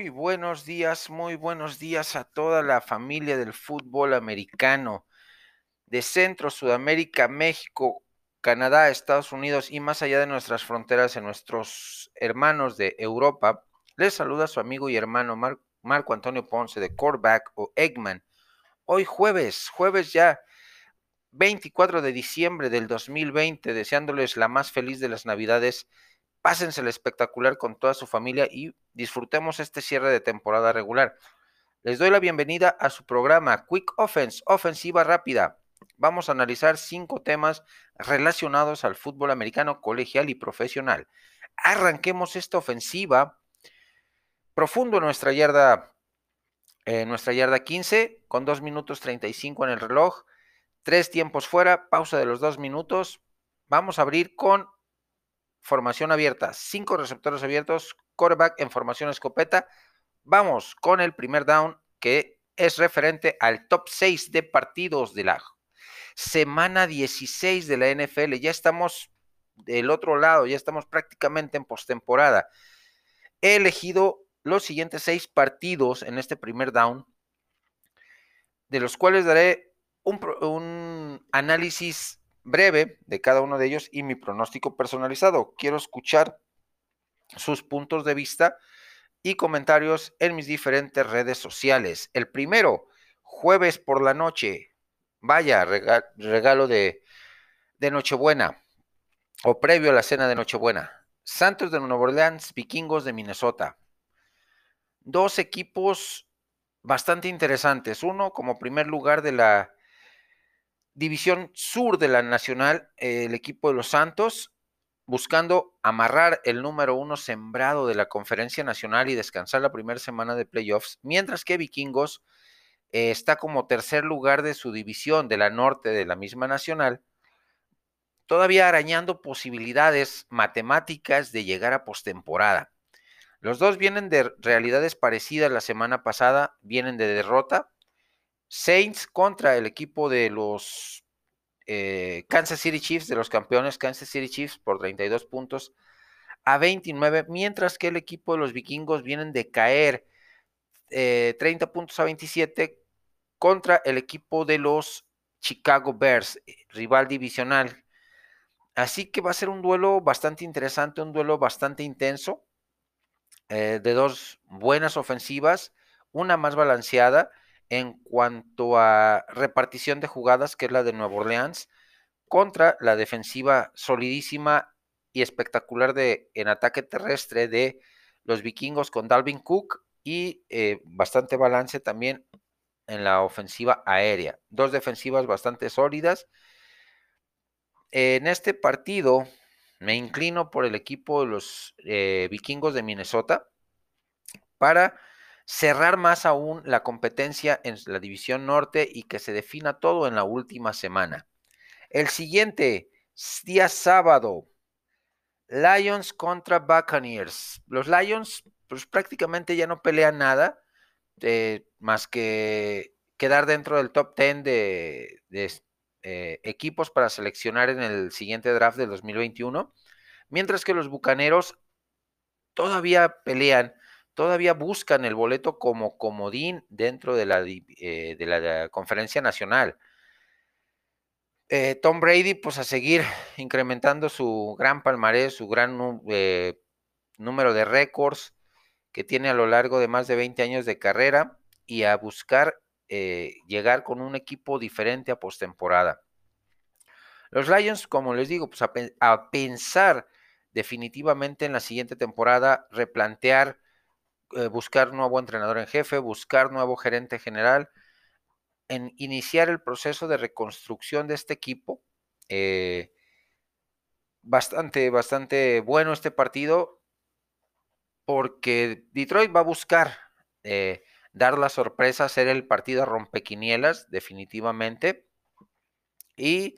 Muy buenos días, muy buenos días a toda la familia del fútbol americano de Centro, Sudamérica, México, Canadá, Estados Unidos y más allá de nuestras fronteras, en nuestros hermanos de Europa. Les saluda su amigo y hermano Marco Antonio Ponce de Coreback o Eggman. Hoy jueves, jueves ya 24 de diciembre del 2020, deseándoles la más feliz de las Navidades Pásensela espectacular con toda su familia y disfrutemos este cierre de temporada regular. Les doy la bienvenida a su programa Quick Offense, ofensiva rápida. Vamos a analizar cinco temas relacionados al fútbol americano colegial y profesional. Arranquemos esta ofensiva profundo en nuestra yarda, eh, nuestra yarda 15, con 2 minutos 35 en el reloj, tres tiempos fuera, pausa de los dos minutos. Vamos a abrir con formación abierta, cinco receptores abiertos, quarterback en formación escopeta. Vamos con el primer down que es referente al top 6 de partidos de la semana 16 de la NFL. Ya estamos del otro lado, ya estamos prácticamente en postemporada. He elegido los siguientes seis partidos en este primer down, de los cuales daré un, un análisis breve de cada uno de ellos y mi pronóstico personalizado. Quiero escuchar sus puntos de vista y comentarios en mis diferentes redes sociales. El primero, jueves por la noche. Vaya, regalo de, de Nochebuena o previo a la cena de Nochebuena. Santos de Nueva Orleans, Vikingos de Minnesota. Dos equipos bastante interesantes. Uno como primer lugar de la División Sur de la Nacional, el equipo de los Santos, buscando amarrar el número uno sembrado de la Conferencia Nacional y descansar la primera semana de playoffs, mientras que Vikingos eh, está como tercer lugar de su división de la norte de la misma nacional, todavía arañando posibilidades matemáticas de llegar a postemporada. Los dos vienen de realidades parecidas la semana pasada, vienen de derrota, Saints contra el equipo de los eh, Kansas City Chiefs, de los campeones Kansas City Chiefs por 32 puntos a 29, mientras que el equipo de los vikingos vienen de caer 30 eh, puntos a 27 contra el equipo de los Chicago Bears, eh, rival divisional. Así que va a ser un duelo bastante interesante, un duelo bastante intenso, de dos buenas ofensivas, una más balanceada en cuanto a repartición de jugadas, que es la de Nueva Orleans, contra la defensiva solidísima y espectacular de, en ataque terrestre de los vikingos con Dalvin Cook y eh, bastante balance también en la ofensiva aérea. Dos defensivas bastante sólidas. En este partido me inclino por el equipo de los eh, vikingos de Minnesota para cerrar más aún la competencia en la división norte y que se defina todo en la última semana. El siguiente, día sábado, Lions contra Buccaneers. Los Lions pues prácticamente ya no pelean nada eh, más que quedar dentro del top 10 de, eh, equipos para seleccionar en el siguiente draft del 2021, mientras que los Bucaneros todavía pelean todavía buscan el boleto como comodín dentro de la, eh, conferencia nacional. Eh, Tom Brady, pues a seguir incrementando su gran palmarés, su gran eh, número de récords que tiene a lo largo de más de 20 años de carrera y a buscar llegar con un equipo diferente a postemporada. Los Lions, como les digo, pues a pensar definitivamente en la siguiente temporada, replantear eh, buscar nuevo entrenador en jefe, buscar nuevo gerente general, en iniciar el proceso de reconstrucción de este equipo. Eh, bastante, bastante bueno este partido porque Detroit va a buscar eh, dar la sorpresa, ser el partido rompequinielas, definitivamente. Y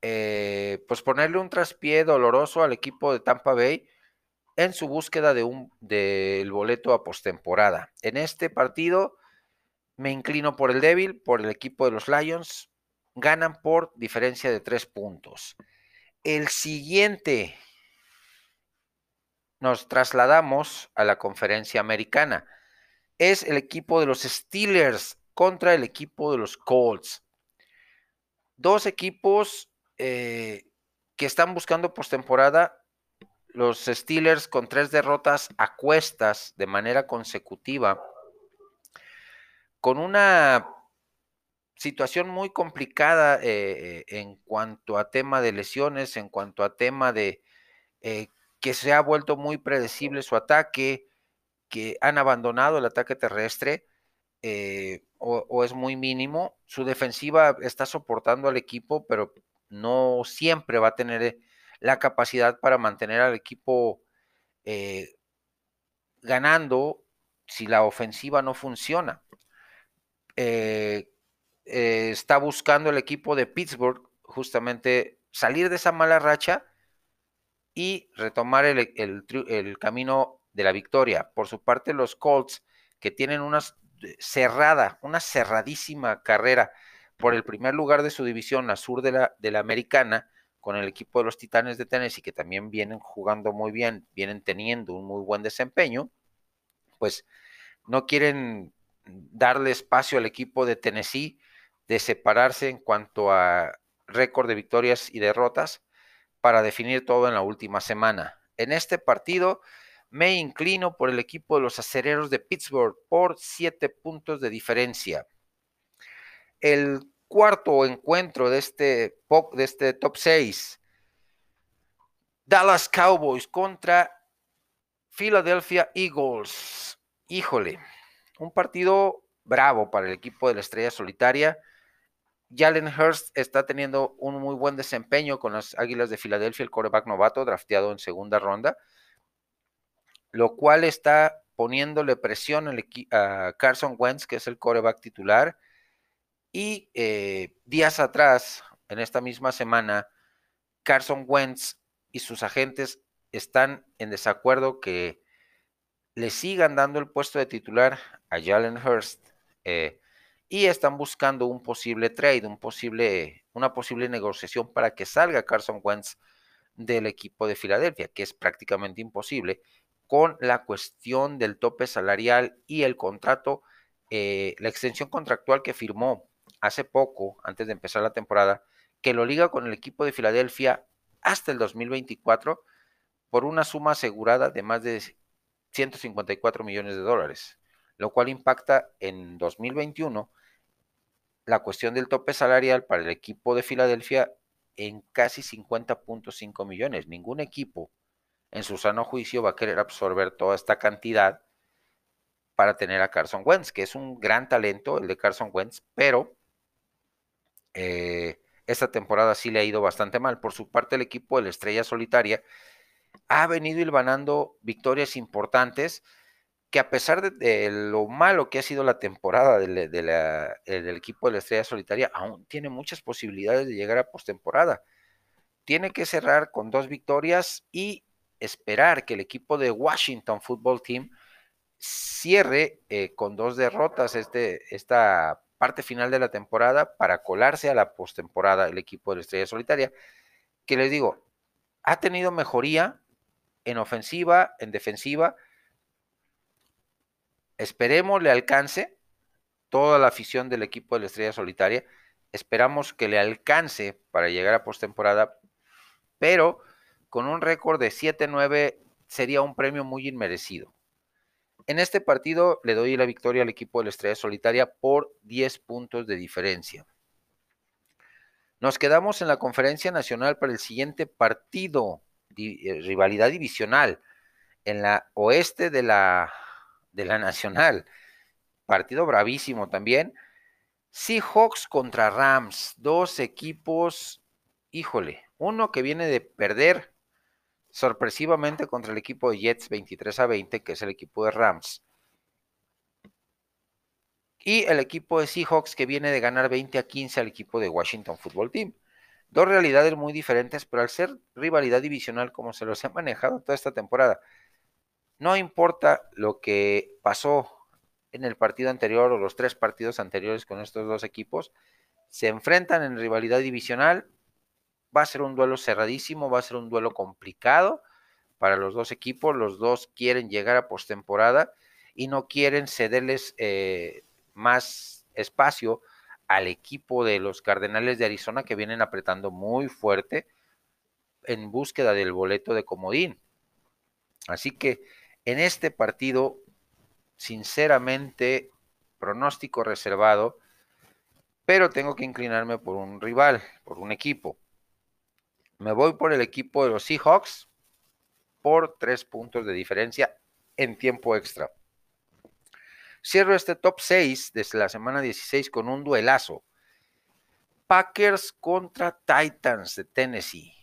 pues ponerle un traspié doloroso al equipo de Tampa Bay en su búsqueda de un, del boleto a postemporada. En este partido me inclino por el débil, por el equipo de los Lions. Ganan por diferencia de tres puntos. El siguiente nos trasladamos a la conferencia americana. es el equipo de los Steelers contra el equipo de los Colts. Dos equipos eh, que están buscando postemporada. Los Steelers con tres derrotas a cuestas de manera consecutiva. Con una situación muy complicada eh, en cuanto a tema de lesiones, en cuanto a tema de eh, que se ha vuelto muy predecible su ataque, que han abandonado el ataque terrestre eh, o, es muy mínimo. Su defensiva está soportando al equipo, pero no siempre va a tener la capacidad para mantener al equipo ganando si la ofensiva no funciona. Eh, está buscando el equipo de Pittsburgh justamente salir de esa mala racha y retomar el, camino de la victoria. Por su parte, los Colts, que tienen una cerrada, una cerradísima carrera por el primer lugar de su división, la sur de la, de la americana, con el equipo de los Titanes de Tennessee, que también vienen jugando muy bien, vienen teniendo un muy buen desempeño, pues no quieren darle espacio al equipo de Tennessee de separarse en cuanto a récord de victorias y derrotas para definir todo en la última semana. En este partido me inclino por el equipo de los acereros de Pittsburgh por siete puntos de diferencia. El cuarto encuentro de este, este top 6, Dallas Cowboys contra Philadelphia Eagles. Híjole, un partido bravo para el equipo de la estrella solitaria Jalen Hurst está teniendo un muy buen desempeño con las Águilas de Filadelfia, el coreback novato, drafteado en segunda ronda, lo cual está poniéndole presión a Carson Wentz, que es el coreback titular. Y eh, días atrás, en esta misma semana, Carson Wentz y sus agentes están en desacuerdo que le sigan dando el puesto de titular a Jalen Hurst. Eh, y están buscando un posible trade, un posible, una posible negociación para que salga Carson Wentz del equipo de Filadelfia, que es prácticamente imposible, con la cuestión del tope salarial y el contrato, eh, la extensión contractual que firmó hace poco, antes de empezar la temporada, que lo liga con el equipo de Filadelfia hasta el 2024 por una suma asegurada de más de 154 millones de dólares, lo cual impacta en 2021 la cuestión del tope salarial para el equipo de Filadelfia en casi 50.5 millones. Ningún equipo en su sano juicio va a querer absorber toda esta cantidad para tener a Carson Wentz, que es un gran talento el de Carson Wentz, pero eh, esta temporada sí le ha ido bastante mal. Por su parte, el equipo de la Estrella Solitaria ha venido hilvanando victorias importantes que a pesar de, lo malo que ha sido la temporada del, equipo de la Estrella Solitaria, aún tiene muchas posibilidades de llegar a postemporada. Tiene que cerrar con dos victorias y esperar que el equipo de Washington Football Team cierre eh, con dos derrotas este, esta parte final de la temporada para colarse a la postemporada el equipo de la Estrella Solitaria, que les digo, ha tenido mejoría en ofensiva, en defensiva, Esperemos le alcance toda la afición del equipo de la Estrella Solitaria. Esperamos que le alcance para llegar a postemporada, pero con un récord de 7-9 sería un premio muy inmerecido. En este partido le doy la victoria al equipo de la Estrella Solitaria por 10 puntos de diferencia. Nos quedamos en la conferencia nacional para el siguiente partido, eh, rivalidad divisional, en la oeste de la de la Nacional. Partido bravísimo también. Seahawks contra Rams, dos equipos, híjole, uno que viene de perder sorpresivamente contra el equipo de Jets 23 a 20, que es el equipo de Rams. Y el equipo de Seahawks que viene de ganar 20 a 15 al equipo de Washington Football Team. Dos realidades muy diferentes, pero al ser rivalidad divisional como se los ha manejado toda esta temporada, no importa lo que pasó en el partido anterior o los tres partidos anteriores con estos dos equipos, se enfrentan en rivalidad divisional. Va a ser un duelo cerradísimo, va a ser un duelo complicado para los dos equipos. Los dos quieren llegar a postemporada y no quieren cederles eh, más espacio al equipo de los Cardenales de Arizona que vienen apretando muy fuerte en búsqueda del boleto de comodín. Así que en este partido, sinceramente, pronóstico reservado, pero tengo que inclinarme por un rival, por un equipo. Me voy por el equipo de los Seahawks por tres puntos de diferencia en tiempo extra. Cierro este top 6 desde la semana 16 con un duelazo. Packers contra Titans de Tennessee.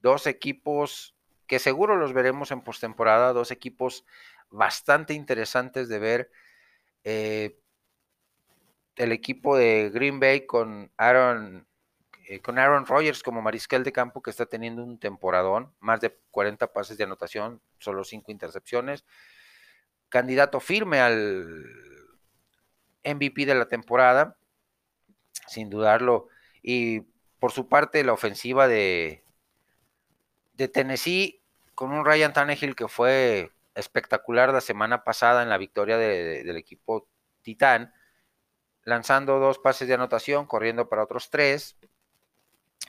Dos equipos que seguro los veremos en postemporada, dos equipos bastante interesantes de ver. Eh, el equipo de Green Bay con Aaron, eh, con Aaron Rodgers como mariscal de campo que está teniendo un temporadón, más de 40 pases de anotación, solo 5 intercepciones. Candidato firme al MVP de la temporada, sin dudarlo. Y por su parte, la ofensiva de, Tennessee con un Ryan Tannehill que fue espectacular la semana pasada en la victoria del equipo Titán, lanzando dos pases de anotación, corriendo para otros tres.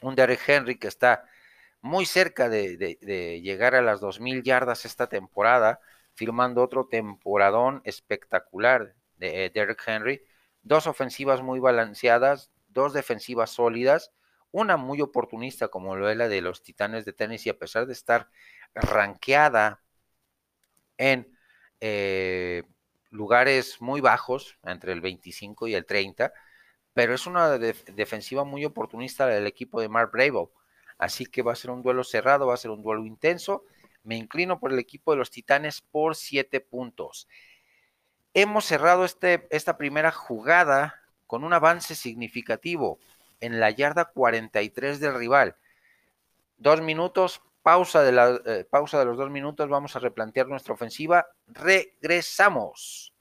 Un Derrick Henry que está muy cerca de, llegar a las 2.000 yardas esta temporada, firmando otro temporadón espectacular de Derrick Henry. Dos ofensivas muy balanceadas, dos defensivas sólidas, una muy oportunista como lo es la de los Titanes de Tennessee, a pesar de estar ranqueada en eh, lugares muy bajos, entre el 25 y el 30, pero es una defensiva muy oportunista del equipo de Mark Bravo. Así que va a ser un duelo cerrado, va a ser un duelo intenso. Me inclino por el equipo de los Titanes por 7 puntos. Hemos cerrado este, esta primera jugada con un avance significativo en la yarda 43 del rival. Dos minutos Pausa de, la, eh, pausa de los dos minutos, vamos a replantear nuestra ofensiva. Regresamos.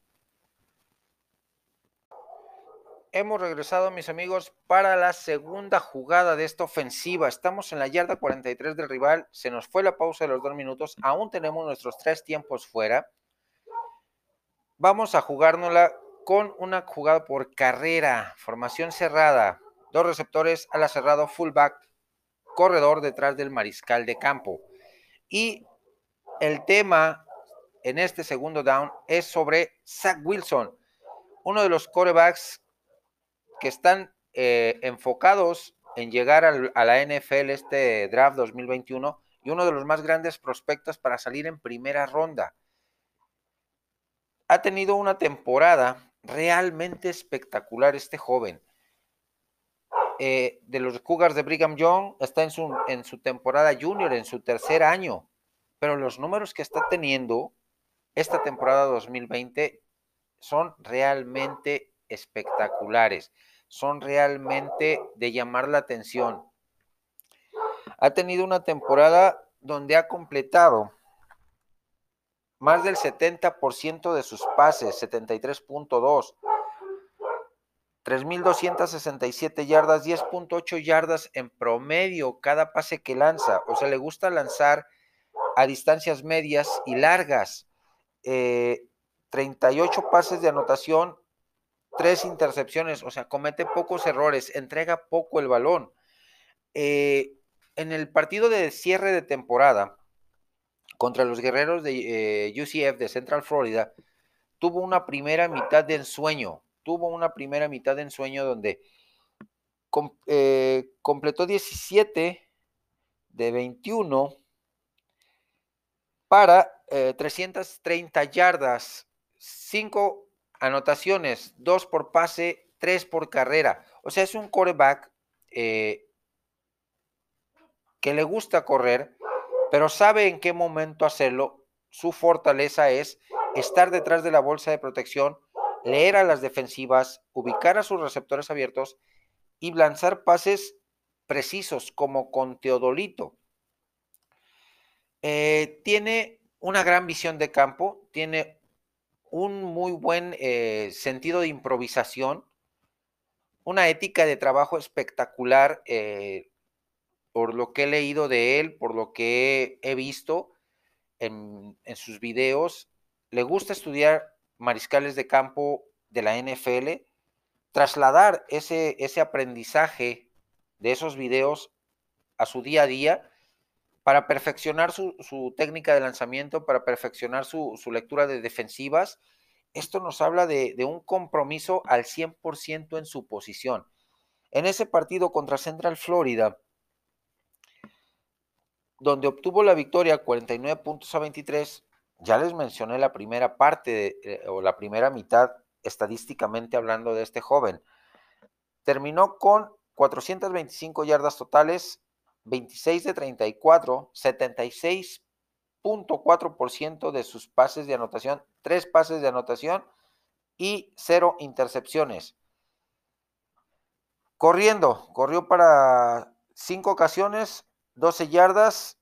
Hemos regresado, mis amigos, para la segunda jugada de esta ofensiva. Estamos en la yarda 43 del rival. Se nos fue la pausa de los dos minutos. Aún tenemos nuestros tres tiempos fuera. Vamos a jugárnosla con una jugada por carrera. Formación cerrada. Dos receptores a la cerrado, fullback corredor detrás del mariscal de campo. Y el tema en este segundo down es sobre Zach Wilson, uno de los corebacks que están eh, enfocados en llegar a la NFL este draft 2021 y uno de los más grandes prospectos para salir en primera ronda. Ha tenido una temporada realmente espectacular este joven. Eh, de los Cougars de Brigham Young está en su, en su temporada junior, en su tercer año, pero los números que está teniendo esta temporada 2020 son realmente espectaculares, son realmente de llamar la atención. Ha tenido una temporada donde ha completado más del 70% de sus pases, 73.2 3.267 yardas, 10.8 yardas en promedio cada pase que lanza. O sea, le gusta lanzar a distancias medias y largas. 38 eh, pases de anotación, 3 intercepciones. O sea, comete pocos errores, entrega poco el balón. Eh, en el partido de cierre de temporada contra los guerreros de eh, UCF de Central Florida, tuvo una primera mitad de ensueño tuvo una primera mitad de ensueño donde eh, completó 17 de 21 para 330 eh, yardas, 5 anotaciones, 2 por pase, 3 por carrera. O sea, es un coreback eh, que le gusta correr, pero sabe en qué momento hacerlo. Su fortaleza es estar detrás de la bolsa de protección, leer a las defensivas, ubicar a sus receptores abiertos y lanzar pases precisos como con Teodolito. Eh, tiene una gran visión de campo, tiene un muy buen eh, sentido de improvisación, una ética de trabajo espectacular eh, por lo que he leído de él, por lo que he visto en, en sus videos le gusta estudiar mariscales de campo de la NFL, trasladar ese, ese aprendizaje de esos videos a su día a día para perfeccionar su, técnica de lanzamiento, para perfeccionar su, lectura de defensivas. Esto nos habla de, un compromiso al 100% en su posición. En ese partido contra Central Florida, donde obtuvo la victoria 49 puntos a 23, ya les mencioné la primera parte eh, o la primera mitad estadísticamente hablando de este joven. Terminó con 425 yardas totales, 26 de 34, 76.4% de sus pases de anotación, tres pases de anotación y cero intercepciones. Corriendo, corrió para cinco ocasiones, 12 yardas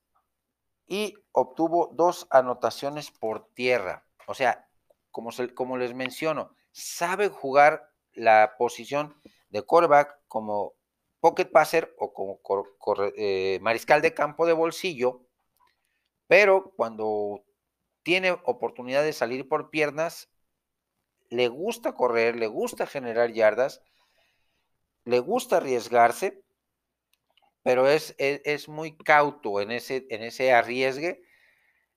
y obtuvo dos anotaciones por tierra. O sea, como, como les menciono, sabe jugar la posición de quarterback como pocket passer o como eh, mariscal de campo de bolsillo, pero cuando tiene oportunidad de salir por piernas, le gusta correr, le gusta generar yardas, le gusta arriesgarse pero es, es, muy cauto en ese, en ese arriesgue,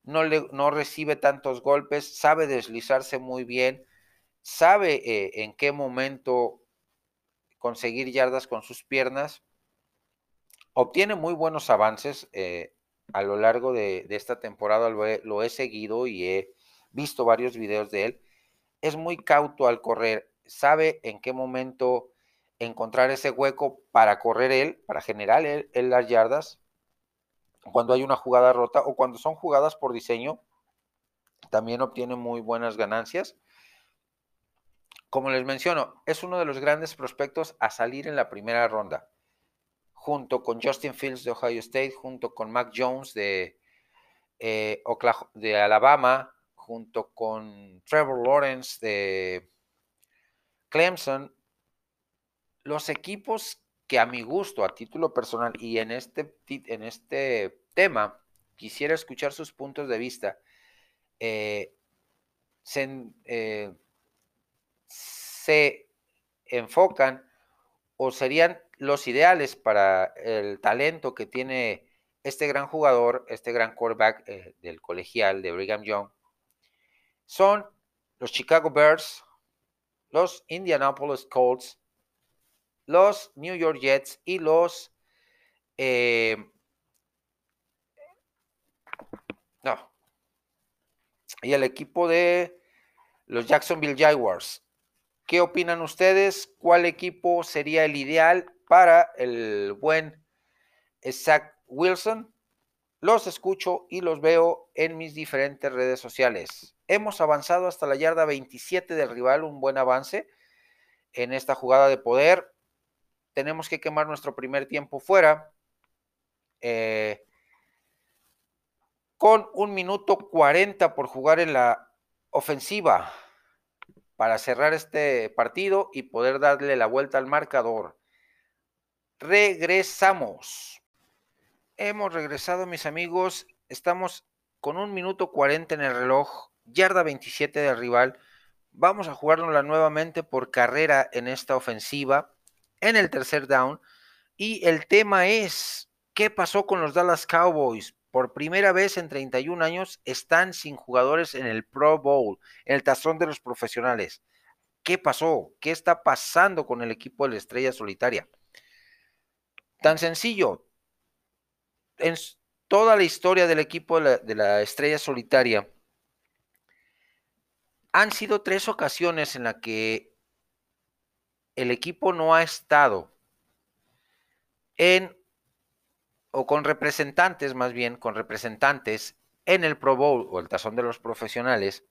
no, le, no recibe tantos golpes, sabe deslizarse muy bien, sabe eh, en qué momento conseguir yardas con sus piernas, obtiene muy buenos avances eh, a lo largo de, esta temporada, lo he, seguido y he visto varios videos de él, es muy cauto al correr, sabe en qué momento encontrar ese hueco para correr él, para generar él, las yardas, cuando hay una jugada rota o cuando son jugadas por diseño, también obtiene muy buenas ganancias. Como les menciono, es uno de los grandes prospectos a salir en la primera ronda, junto con Justin Fields de Ohio State, junto con Mac Jones de, eh, Alabama, junto con Trevor Lawrence de Clemson, los equipos que a mi gusto, a título personal y en este, en este tema, quisiera escuchar sus puntos de vista, eh, eh, se, enfocan o serían los ideales para el talento que tiene este gran jugador, este gran quarterback eh, del colegial de Brigham Young, son los Chicago Bears, los Indianapolis Colts, los New York Jets y los... Eh, no. Y el equipo de los Jacksonville Jaguars. ¿Qué opinan ustedes? ¿Cuál equipo sería el ideal para el buen Zach Wilson? Los escucho y los veo en mis diferentes redes sociales. Hemos avanzado hasta la yarda 27 del rival, un buen avance en esta jugada de poder tenemos que quemar nuestro primer tiempo fuera. Eh, con un minuto 40 por jugar en la ofensiva para cerrar este partido y poder darle la vuelta al marcador. Regresamos. Hemos regresado, mis amigos. Estamos con un minuto 40 en el reloj, yarda 27 del rival. Vamos a jugárnosla nuevamente por carrera en esta ofensiva en el tercer down. Y el tema es, ¿qué pasó con los Dallas Cowboys? Por primera vez en 31 años están sin jugadores en el Pro Bowl, en el tazón de los profesionales. ¿Qué pasó? ¿Qué está pasando con el equipo de la Estrella Solitaria? Tan sencillo. En toda la historia del equipo de la, de la Estrella Solitaria, han sido tres ocasiones en las que el equipo no ha estado en, o con representantes más bien, con representantes en el Pro Bowl o el Tazón de los Profesionales.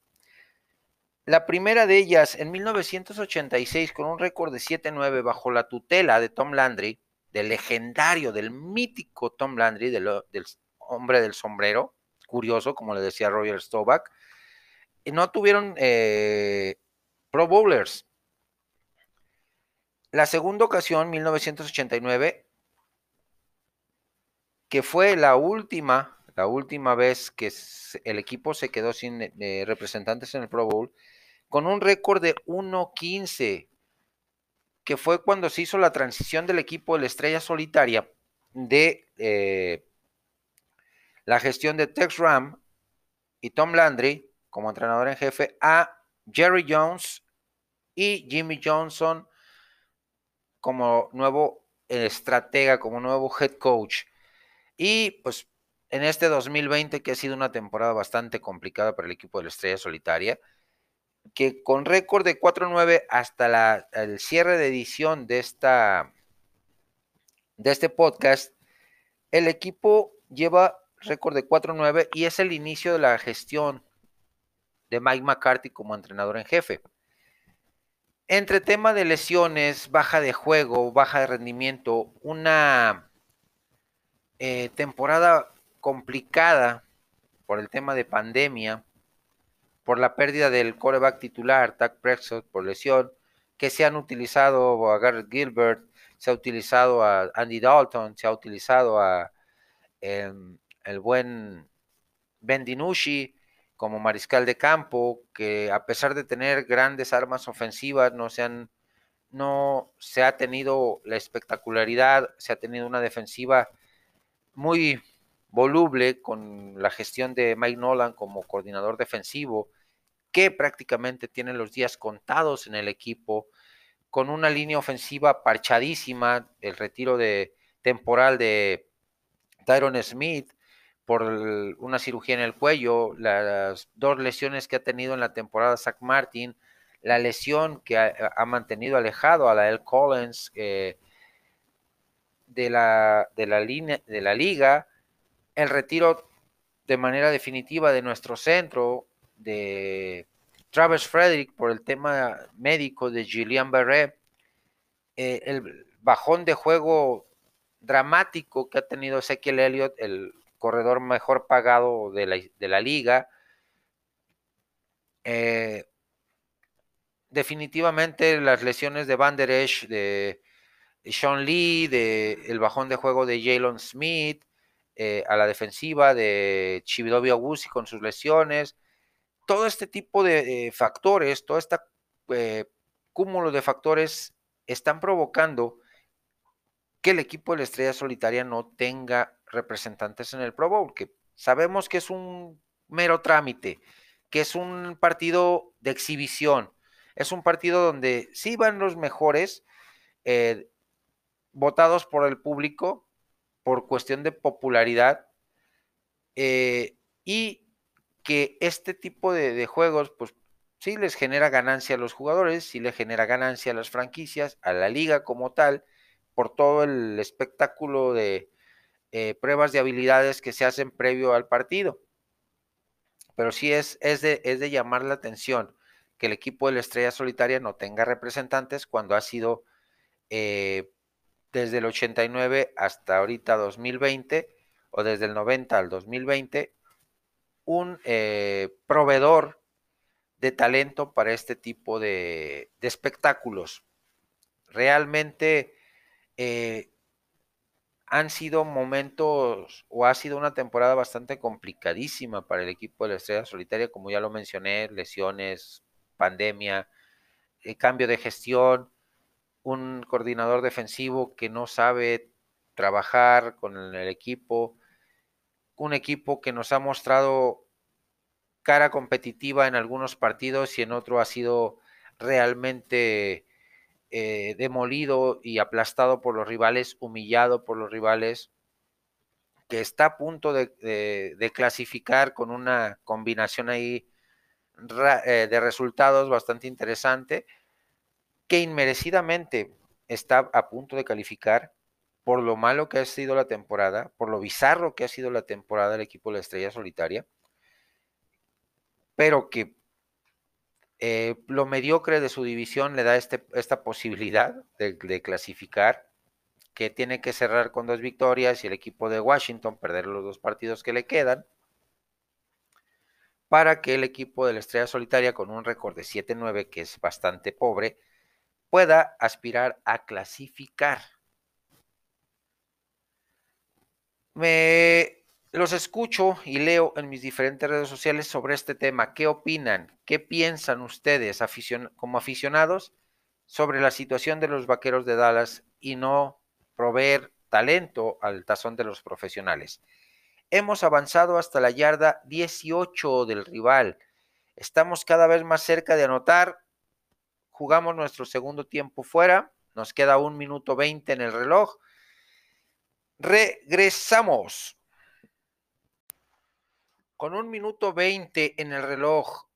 La primera de ellas en 1986 con un récord de 7-9 bajo la tutela de Tom Landry, del legendario, del mítico Tom Landry, del, hombre del sombrero, curioso, como le decía Roger Staubach, no tuvieron eh, Pro Bowlers. La segunda ocasión, 1989, que fue la última, la última vez que el equipo se quedó sin eh, representantes en el Pro Bowl, con un récord de 1-15, que fue cuando se hizo la transición del equipo de la estrella solitaria de eh, la gestión de Tex Ram y Tom Landry como entrenador en jefe a Jerry Jones y Jimmy Johnson como nuevo estratega, como nuevo head coach. Y pues en este 2020, que ha sido una temporada bastante complicada para el equipo de la Estrella Solitaria, que con récord de 4-9 hasta el cierre de edición de, esta, de este podcast, el equipo lleva récord de 4-9 y es el inicio de la gestión de Mike McCarthy como entrenador en jefe. Entre tema de lesiones, baja de juego, baja de rendimiento, una eh, temporada complicada por el tema de pandemia, por la pérdida del coreback titular, Tack Prescott, por lesión, que se han utilizado a Garrett Gilbert, se ha utilizado a Andy Dalton, se ha utilizado a em, el buen Ben DiNucci como mariscal de campo, que a pesar de tener grandes armas ofensivas, no se han, no se ha tenido la espectacularidad, se ha tenido una defensiva muy voluble con la gestión de Mike Nolan como coordinador defensivo, que prácticamente tiene los días contados en el equipo, con una línea ofensiva parchadísima, el retiro de temporal de Tyron Smith por una cirugía en el cuello, las dos lesiones que ha tenido en la temporada Zach Martin, la lesión que ha, mantenido alejado a la El Collins eh, de, la, de, la línea, de la liga, el retiro de manera definitiva de nuestro centro, de Travis Frederick por el tema médico de Julian Barret, eh, el bajón de juego dramático que ha tenido Ezequiel Elliott, el corredor mejor pagado de la, liga. Eh, definitivamente las lesiones de Van Der Esch, de Sean Lee, de el bajón de juego de Jalen Smith, eh, a la defensiva de Chividobi Augusti con sus lesiones, todo este tipo de factores, todo este cúmulo de factores están provocando que el equipo de la Estrella Solitaria no tenga representantes en el Pro Bowl, que sabemos que es un mero trámite, que es un partido de exhibición, es un partido donde sí van los mejores, eh, votados por el público por cuestión de popularidad, eh, y que este tipo de, juegos, pues sí les genera ganancia a los jugadores, sí le genera ganancia a las franquicias, a la liga como tal, por todo el espectáculo de, eh, pruebas de habilidades que se hacen previo al partido. Pero sí es, es, de, es de llamar la atención que el equipo de la Estrella Solitaria no tenga representantes cuando ha sido eh, desde el 89 hasta ahorita 2020 o desde el 90 al 2020 un eh, proveedor de talento para este tipo de, espectáculos. Realmente han sido momentos o ha sido una temporada bastante complicadísima para el equipo de la Estrella Solitaria, como ya lo mencioné, lesiones, pandemia, eh, cambio de gestión, un coordinador defensivo que no sabe trabajar con el equipo, un equipo que nos ha mostrado cara competitiva en algunos partidos y en otro ha sido realmente eh, demolido y aplastado por los rivales, humillado por los rivales, que está a punto de, clasificar con una combinación ahí eh, de resultados bastante interesante, que inmerecidamente está a punto de calificar por lo malo que ha sido la temporada, por lo bizarro que ha sido la temporada del equipo de la Estrella Solitaria, pero que eh, lo mediocre de su división le da este, esta posibilidad de, clasificar, que tiene que cerrar con dos victorias y el equipo de Washington perder los dos partidos que le quedan, para que el equipo de la Estrella Solitaria con un récord de 7-9, que es bastante pobre, pueda aspirar a clasificar. Me Los escucho y leo en mis diferentes redes sociales sobre este tema. ¿Qué opinan? ¿Qué piensan ustedes como aficionados sobre la situación de los vaqueros de Dallas y no proveer talento al tazón de los profesionales? Hemos avanzado hasta la yarda 18 del rival. Estamos cada vez más cerca de anotar. Jugamos nuestro segundo tiempo fuera. Nos queda un minuto 20 en el reloj. Regresamos. Con un minuto 20 en el reloj,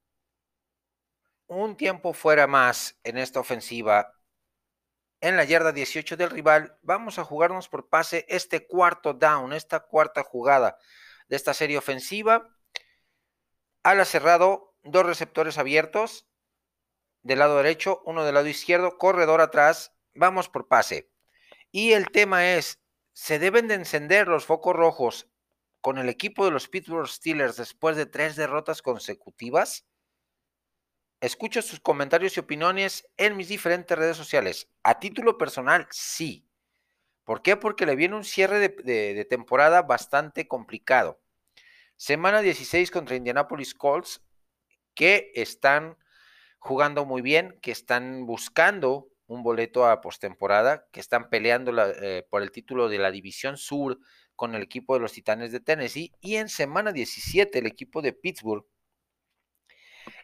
un tiempo fuera más en esta ofensiva, en la yarda 18 del rival, vamos a jugarnos por pase este cuarto down, esta cuarta jugada de esta serie ofensiva. Ala cerrado, dos receptores abiertos, del lado derecho, uno del lado izquierdo, corredor atrás, vamos por pase. Y el tema es, se deben de encender los focos rojos con el equipo de los Pittsburgh Steelers después de tres derrotas consecutivas? Escucho sus comentarios y opiniones en mis diferentes redes sociales. A título personal, sí. ¿Por qué? Porque le viene un cierre de, temporada bastante complicado. Semana 16 contra Indianapolis Colts, que están jugando muy bien, que están buscando un boleto a postemporada, que están peleando eh, por el título de la División Sur con el equipo de los Titanes de Tennessee y en semana 17 el equipo de Pittsburgh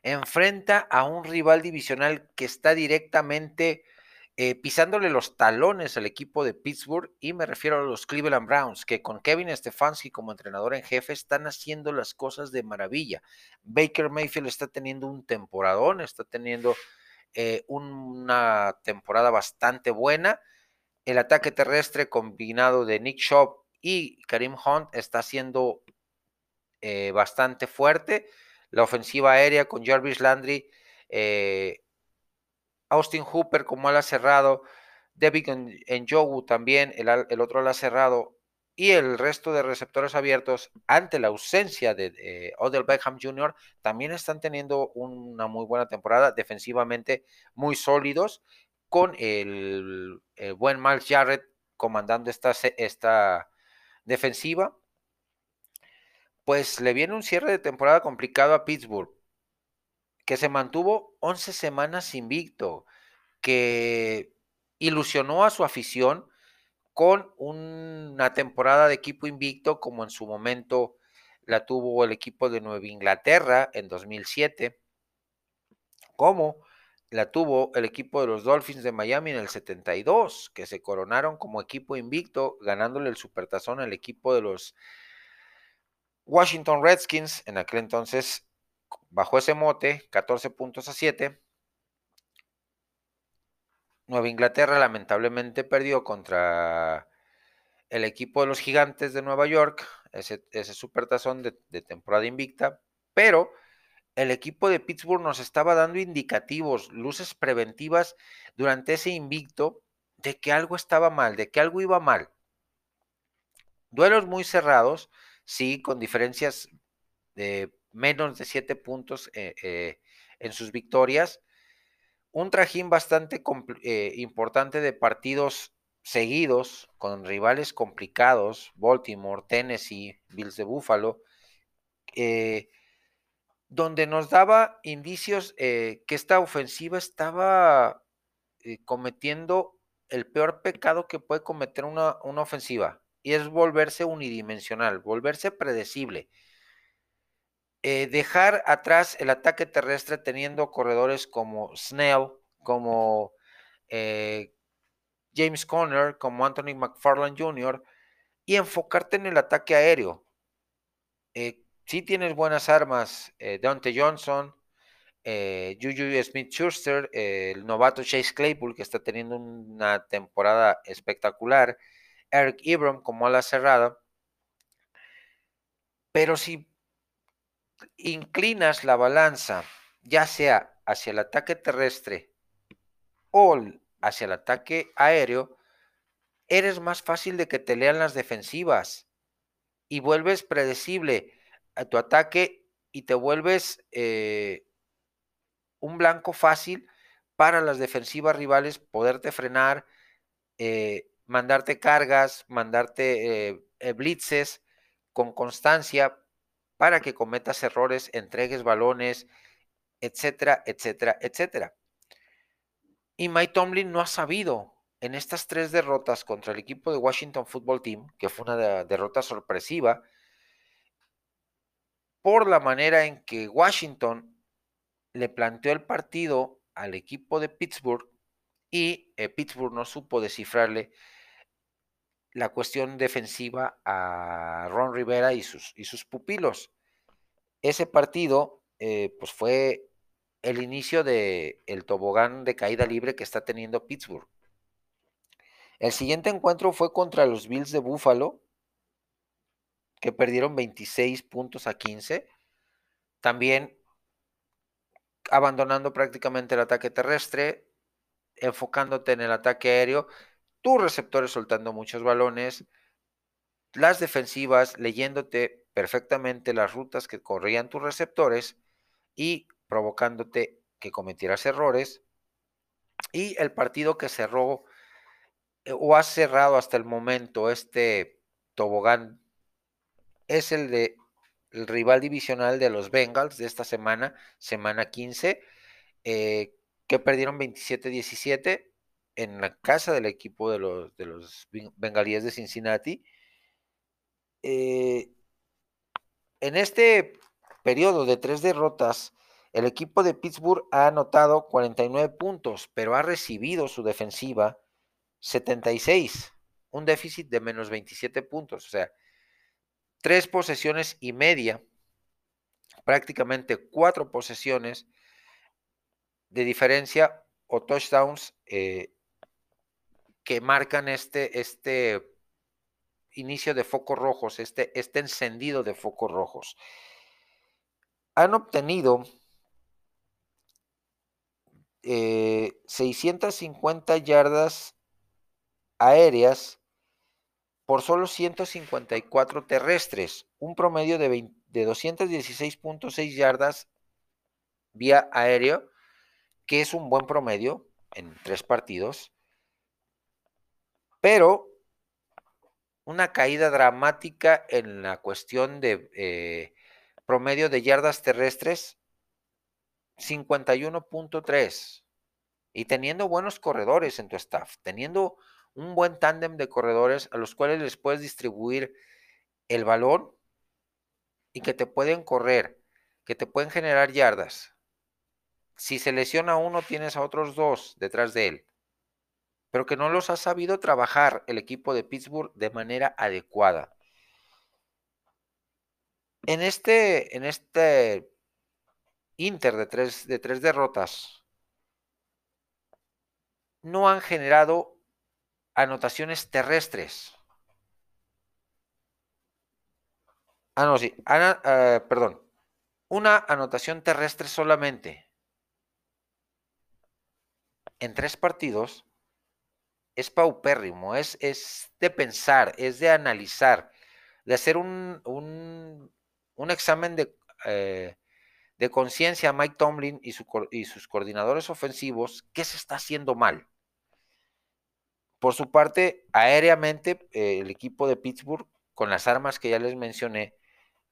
enfrenta a un rival divisional que está directamente eh, pisándole los talones al equipo de Pittsburgh y me refiero a los Cleveland Browns, que con Kevin Stefanski como entrenador en jefe están haciendo las cosas de maravilla. Baker Mayfield está teniendo un temporadón, está teniendo eh, una temporada bastante buena. El ataque terrestre combinado de Nick Shop y Karim Hunt está siendo eh, bastante fuerte. La ofensiva aérea con Jarvis Landry, Austin Hooper como ala cerrado, David Njogu también, el, otro ala cerrado, y el resto de receptores abiertos ante la ausencia de Odell Beckham Jr. también están teniendo una muy buena temporada, defensivamente muy sólidos, con el, el buen Miles Jarrett comandando esta, esta defensiva, pues le viene un cierre de temporada complicado a Pittsburgh, que se mantuvo 11 semanas invicto, que ilusionó a su afición con una temporada de equipo invicto como en su momento la tuvo el equipo de Nueva Inglaterra en 2007, como la tuvo el equipo de los Dolphins de Miami en el 72, que se coronaron como equipo invicto, ganándole el supertazón al equipo de los Washington Redskins, en aquel entonces, bajo ese mote, 14 puntos a 7. Nueva Inglaterra lamentablemente perdió contra el equipo de los Gigantes de Nueva York, ese, ese supertazón de, de temporada invicta, pero el equipo de Pittsburgh nos estaba dando indicativos, luces preventivas durante ese invicto de que algo estaba mal, de que algo iba mal. Duelos muy cerrados, sí, con diferencias de menos de siete puntos eh, eh, en sus victorias. Un trajín bastante eh, importante de partidos seguidos con rivales complicados, Baltimore, Tennessee, Bills de Buffalo donde nos daba indicios que esta ofensiva estaba cometiendo el peor pecado que puede cometer una, una, ofensiva, y es volverse unidimensional, volverse predecible. Eh, dejar atrás el ataque terrestre teniendo corredores como Snell, como James Conner, como Anthony McFarland Jr., y enfocarte en el ataque aéreo si tienes buenas armas, eh, Dante Johnson, eh, Juju Smith Schuster, el novato Chase Claypool, que está teniendo una temporada espectacular, Eric Ibram como ala cerrada. Pero si inclinas la balanza, ya sea hacia el ataque terrestre o hacia el ataque aéreo, eres más fácil de que te lean las defensivas y vuelves predecible a tu ataque y te vuelves eh, un blanco fácil para las defensivas rivales poderte frenar, eh, mandarte cargas, mandarte eh, blitzes con constancia para que cometas errores, entregues balones, etcétera, etcétera, etcétera. Y Mike Tomlin no ha sabido en estas tres derrotas contra el equipo de Washington Football Team, que fue una derrota sorpresiva, por la manera en que Washington le planteó el partido al equipo de Pittsburgh y eh, Pittsburgh no supo descifrarle la cuestión defensiva a Ron Rivera y sus, y sus pupilos. Ese partido eh, pues fue el inicio del el tobogán de caída libre que está teniendo Pittsburgh. El siguiente encuentro fue contra los Bills de Buffalo, que perdieron 26 puntos a 15. También abandonando prácticamente el ataque terrestre, enfocándote en el ataque aéreo, tus receptores soltando muchos balones, las defensivas leyéndote perfectamente las rutas que corrían tus receptores y provocándote que cometieras errores. Y el partido que cerró eh, o ha cerrado hasta el momento este tobogán es el de el rival divisional de los Bengals de esta semana, semana 15, eh, que perdieron 27-17 en la casa del equipo de los, de los bengalíes de Cincinnati. Eh, en este periodo de tres derrotas, el equipo de Pittsburgh ha anotado 49 puntos, pero ha recibido su defensiva 76, un déficit de menos 27 puntos. O sea, tres posesiones y media, prácticamente cuatro posesiones de diferencia o touchdowns eh, que marcan este, este inicio de focos rojos, este, este encendido de focos rojos. Han obtenido 650 eh, yardas aéreas por solo 154 terrestres, un promedio de, de 216.6 yardas vía aéreo, que es un buen promedio en tres partidos, pero una caída dramática en la cuestión de eh, promedio de yardas terrestres, 51.3, y teniendo buenos corredores en tu staff, teniendo un buen tándem de corredores a los cuales les puedes distribuir el balón y que te pueden correr, que te pueden generar yardas. Si se lesiona uno, tienes a otros dos detrás de él, pero que no los ha sabido trabajar el equipo de Pittsburgh de manera adecuada. En este, en este Inter de tres, de tres derrotas, no han generado anotaciones terrestres. Ah, no, sí. Eh, perdón. Una anotación terrestre solamente. En tres partidos es paupérrimo, es, es de pensar, es de analizar, de hacer un, un, examen de, eh, de conciencia a Mike Tomlin y, y sus coordinadores ofensivos, qué se está haciendo mal. Por su parte, aéreamente, eh, el equipo de Pittsburgh, con las armas que ya les mencioné,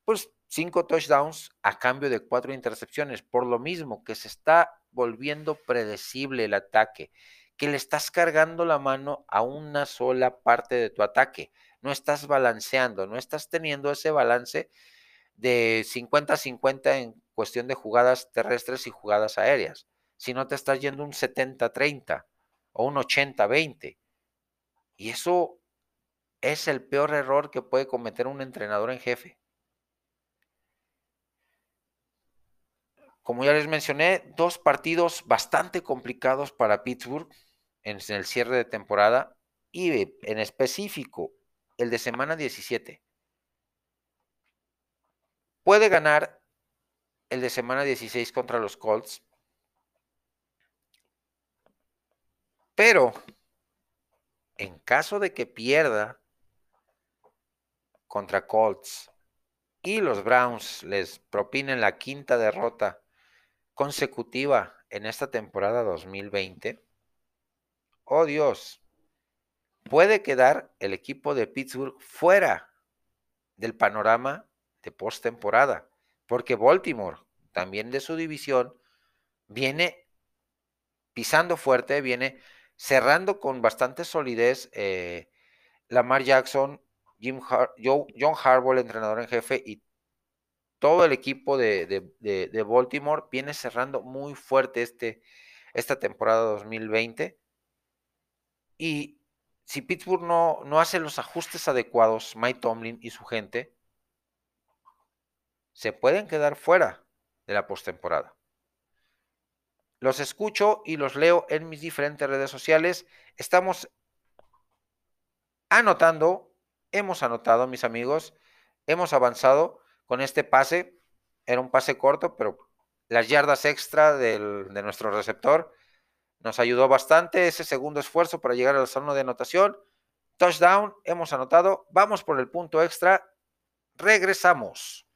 pues cinco touchdowns a cambio de cuatro intercepciones, por lo mismo que se está volviendo predecible el ataque, que le estás cargando la mano a una sola parte de tu ataque, no estás balanceando, no estás teniendo ese balance de 50-50 en cuestión de jugadas terrestres y jugadas aéreas, si no te estás yendo un 70-30 o un 80-20. Y eso es el peor error que puede cometer un entrenador en jefe. Como ya les mencioné, dos partidos bastante complicados para Pittsburgh en el cierre de temporada y en específico el de semana 17. Puede ganar el de semana 16 contra los Colts, pero en caso de que pierda contra Colts y los Browns les propinen la quinta derrota consecutiva en esta temporada 2020, oh Dios, puede quedar el equipo de Pittsburgh fuera del panorama de postemporada, porque Baltimore, también de su división, viene pisando fuerte, viene cerrando con bastante solidez. Eh, Lamar Jackson, Jim John Harbaugh, el entrenador en jefe, y todo el equipo de, Baltimore viene cerrando muy fuerte este, esta temporada 2020. Y si Pittsburgh no, no hace los ajustes adecuados, Mike Tomlin y su gente, se pueden quedar fuera de la postemporada. Los escucho y los leo en mis diferentes redes sociales. Estamos anotando, hemos anotado, mis amigos, hemos avanzado con este pase. Era un pase corto, pero las yardas extra de nuestro receptor nos ayudó bastante. Ese segundo esfuerzo para llegar al zona de anotación. Touchdown, hemos anotado. Vamos por el punto extra. Regresamos.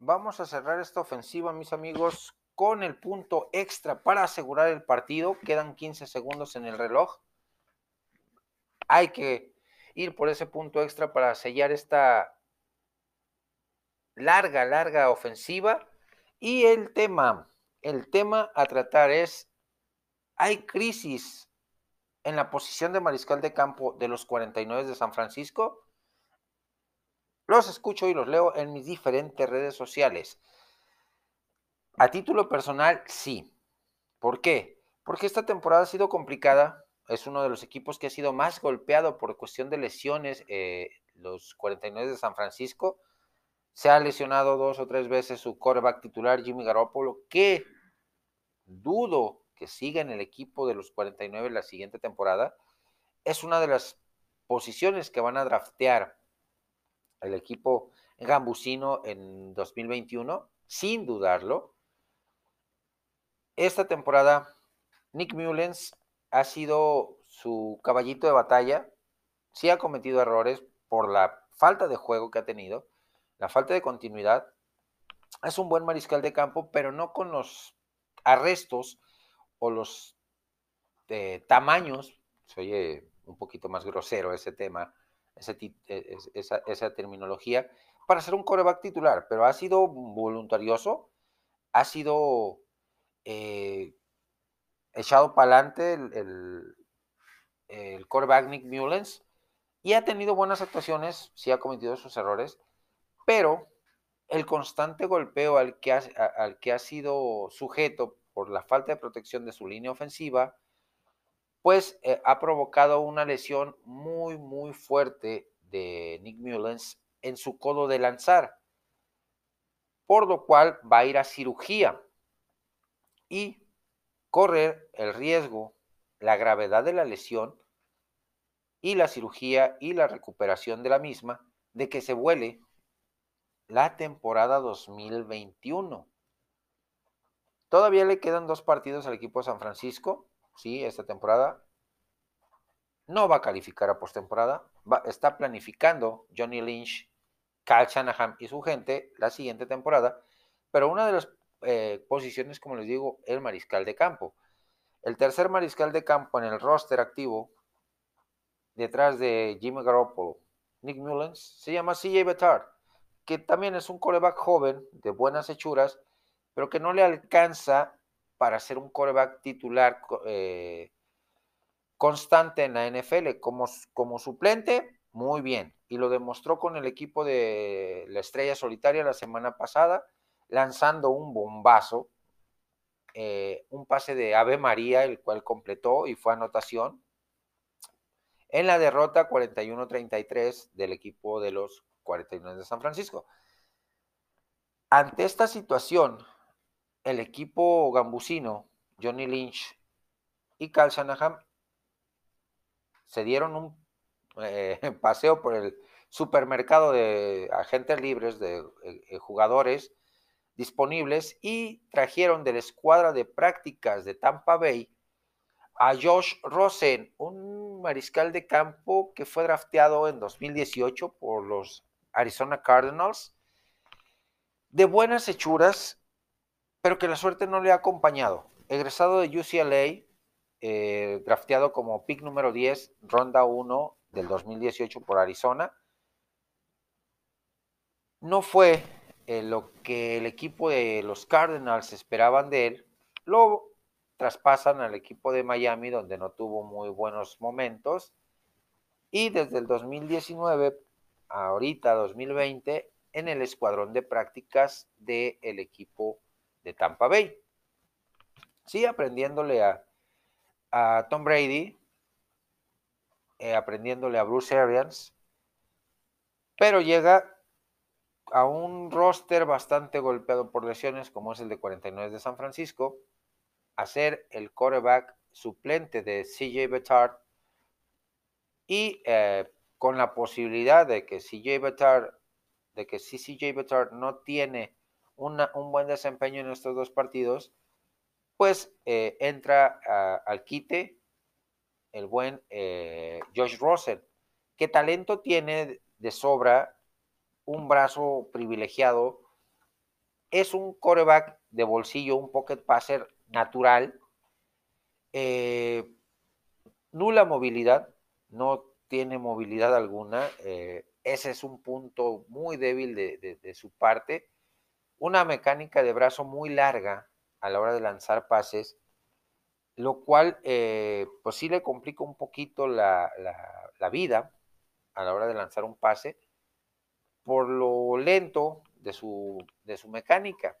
Vamos a cerrar esta ofensiva, mis amigos, con el punto extra para asegurar el partido. Quedan 15 segundos en el reloj. Hay que ir por ese punto extra para sellar esta larga, larga ofensiva. Y el tema, el tema a tratar es, hay crisis en la posición de mariscal de campo de los 49 de San Francisco. Los escucho y los leo en mis diferentes redes sociales. A título personal, sí. ¿Por qué? Porque esta temporada ha sido complicada. Es uno de los equipos que ha sido más golpeado por cuestión de lesiones. Eh, los 49 de San Francisco. Se ha lesionado dos o tres veces su quarterback titular, Jimmy Garoppolo, que dudo que siga en el equipo de los 49 la siguiente temporada. Es una de las posiciones que van a draftear el equipo gambusino en 2021, sin dudarlo. Esta temporada, Nick Mullens ha sido su caballito de batalla. Sí ha cometido errores por la falta de juego que ha tenido, la falta de continuidad. Es un buen mariscal de campo, pero no con los arrestos o los eh, tamaños. Se oye un poquito más grosero ese tema, e, esa, terminología, para ser un coreback titular, pero ha sido voluntarioso, ha sido eh, echado para adelante el, el, coreback Nick Mullens y ha tenido buenas actuaciones, sí ha cometido sus errores, pero el constante golpeo al que ha sido sujeto por la falta de protección de su línea ofensiva, pues eh, ha provocado una lesión muy, muy fuerte de Nick Mullens en su codo de lanzar, por lo cual va a ir a cirugía y correr el riesgo, la gravedad de la lesión y la cirugía y la recuperación de la misma de que se vuele la temporada 2021. Todavía le quedan dos partidos al equipo de San Francisco ¿sí? Esta temporada. No va a calificar a postemporada. Está planificando Johnny Lynch, Kyle Shanahan y su gente la siguiente temporada. Pero una de las eh, posiciones, como les digo, el mariscal de campo. El tercer mariscal de campo en el roster activo, detrás de Jimmy Garoppolo, Nick Mullens, se llama CJ Bettard, que también es un coreback joven, de buenas hechuras, pero que no le alcanza para ser un coreback titular eh, constante en la NFL. Como, como suplente, muy bien. Y lo demostró con el equipo de la Estrella Solitaria la semana pasada, lanzando un bombazo, eh, un pase de Ave María, el cual completó y fue anotación. En la derrota 41-33 del equipo de los 49 de San Francisco. Ante esta situación, el equipo gambusino, Johnny Lynch y Cal Shanahan, se dieron un eh, paseo por el supermercado de agentes libres, de eh, eh, jugadores disponibles y trajeron de la escuadra de prácticas de Tampa Bay a Josh Rosen, un mariscal de campo que fue drafteado en 2018 por los Arizona Cardinals, de buenas hechuras, pero que la suerte no le ha acompañado. Egresado de UCLA, eh, drafteado como pick número 10, ronda 1 del 2018 por Arizona. No fue eh, lo que el equipo de los Cardinals esperaban de él. Lo traspasan al equipo de Miami, donde no tuvo muy buenos momentos. Y desde el 2019, ahorita 2020, en el escuadrón de prácticas del equipo de Tampa Bay. Sí, aprendiéndole a, a Tom Brady, eh, aprendiéndole a Bruce Arians, pero llega a un roster bastante golpeado por lesiones, como es el de 49 de San Francisco, a ser el quarterback suplente de CJ Bettard y eh, con la posibilidad de que CJ de que si CJ Bettard no tiene un buen desempeño en estos dos partidos, pues eh, entra al quite el buen eh, Josh Rosen. ¿Qué talento tiene de sobra? Un brazo privilegiado. Es un coreback de bolsillo, un pocket passer natural. Eh, nula movilidad, no tiene movilidad alguna. ese es un punto muy débil de su parte una mecánica de brazo muy larga a la hora de lanzar pases, lo cual eh, pues sí le complica un poquito la, vida a la hora de lanzar un pase por lo lento de su, de su mecánica,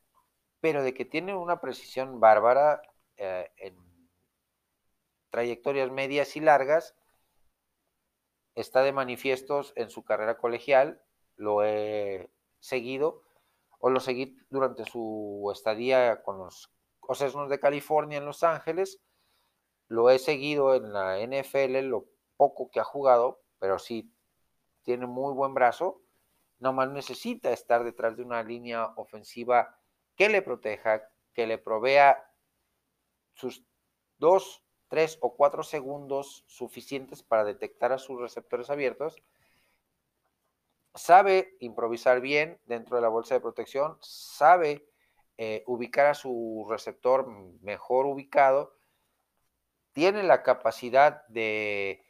pero de que tiene una precisión bárbara eh, en trayectorias medias y largas, está de manifiestos en su carrera colegial, lo he seguido o lo seguí durante su estadía con los Osesnos de California en Los Ángeles. Lo he seguido en la NFL, lo poco que ha jugado, pero sí tiene muy buen brazo. Nomás necesita estar detrás de una línea ofensiva que le proteja, que le provea sus dos, tres o cuatro segundos suficientes para detectar a sus receptores abiertos sabe improvisar bien dentro de la bolsa de protección, sabe eh, ubicar a su receptor mejor ubicado, tiene la capacidad de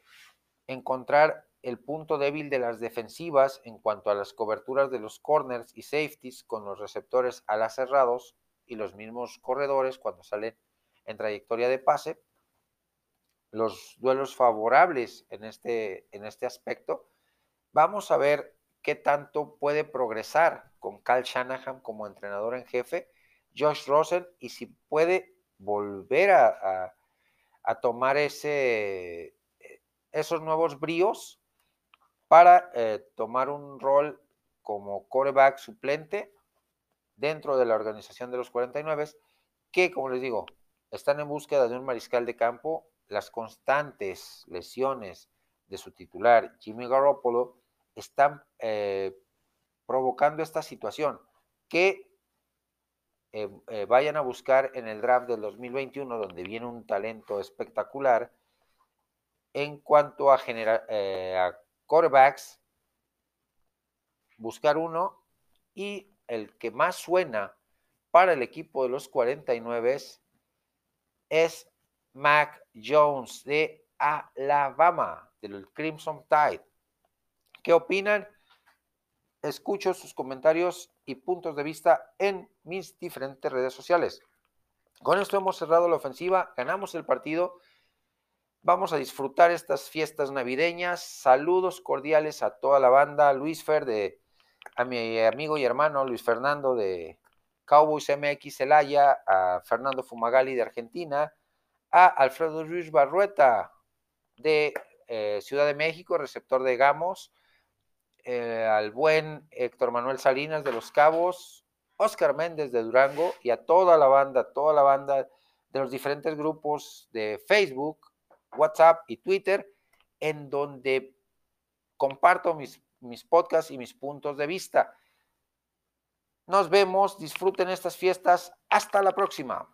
encontrar el punto débil de las defensivas en cuanto a las coberturas de los corners y safeties con los receptores alas cerrados y los mismos corredores cuando salen en trayectoria de pase. Los duelos favorables en este, en este aspecto. Vamos a ver qué tanto puede progresar con Cal Shanahan como entrenador en jefe, Josh Rosen, y si puede volver a, tomar ese, esos nuevos bríos para eh, tomar un rol como coreback suplente dentro de la organización de los 49, que como les digo, están en búsqueda de un mariscal de campo. Las constantes lesiones de su titular, Jimmy Garoppolo, están eh, provocando esta situación, que eh, eh, vayan a buscar en el draft del 2021, donde viene un talento espectacular, en cuanto a, generar, a quarterbacks, buscar uno y el que más suena para el equipo de los 49 es Mac Jones de Alabama, del Crimson Tide. ¿Qué opinan? Escucho sus comentarios y puntos de vista en mis diferentes redes sociales. Con esto hemos cerrado la ofensiva, ganamos el partido. Vamos a disfrutar estas fiestas navideñas. Saludos cordiales a toda la banda. Luis Fer de a mi amigo y hermano Luis Fernando de Cowboys MX Celaya, a Fernando Fumagali de Argentina, a Alfredo Ruiz Barrueta de eh, Ciudad de México, receptor de Gamos, eh, al buen Héctor Manuel Salinas de Los Cabos, Oscar Méndez de Durango y a toda la banda, toda la banda de los diferentes grupos de Facebook, WhatsApp y Twitter, en donde comparto mis, mis podcasts y mis puntos de vista. Nos vemos, disfruten estas fiestas. Hasta la próxima.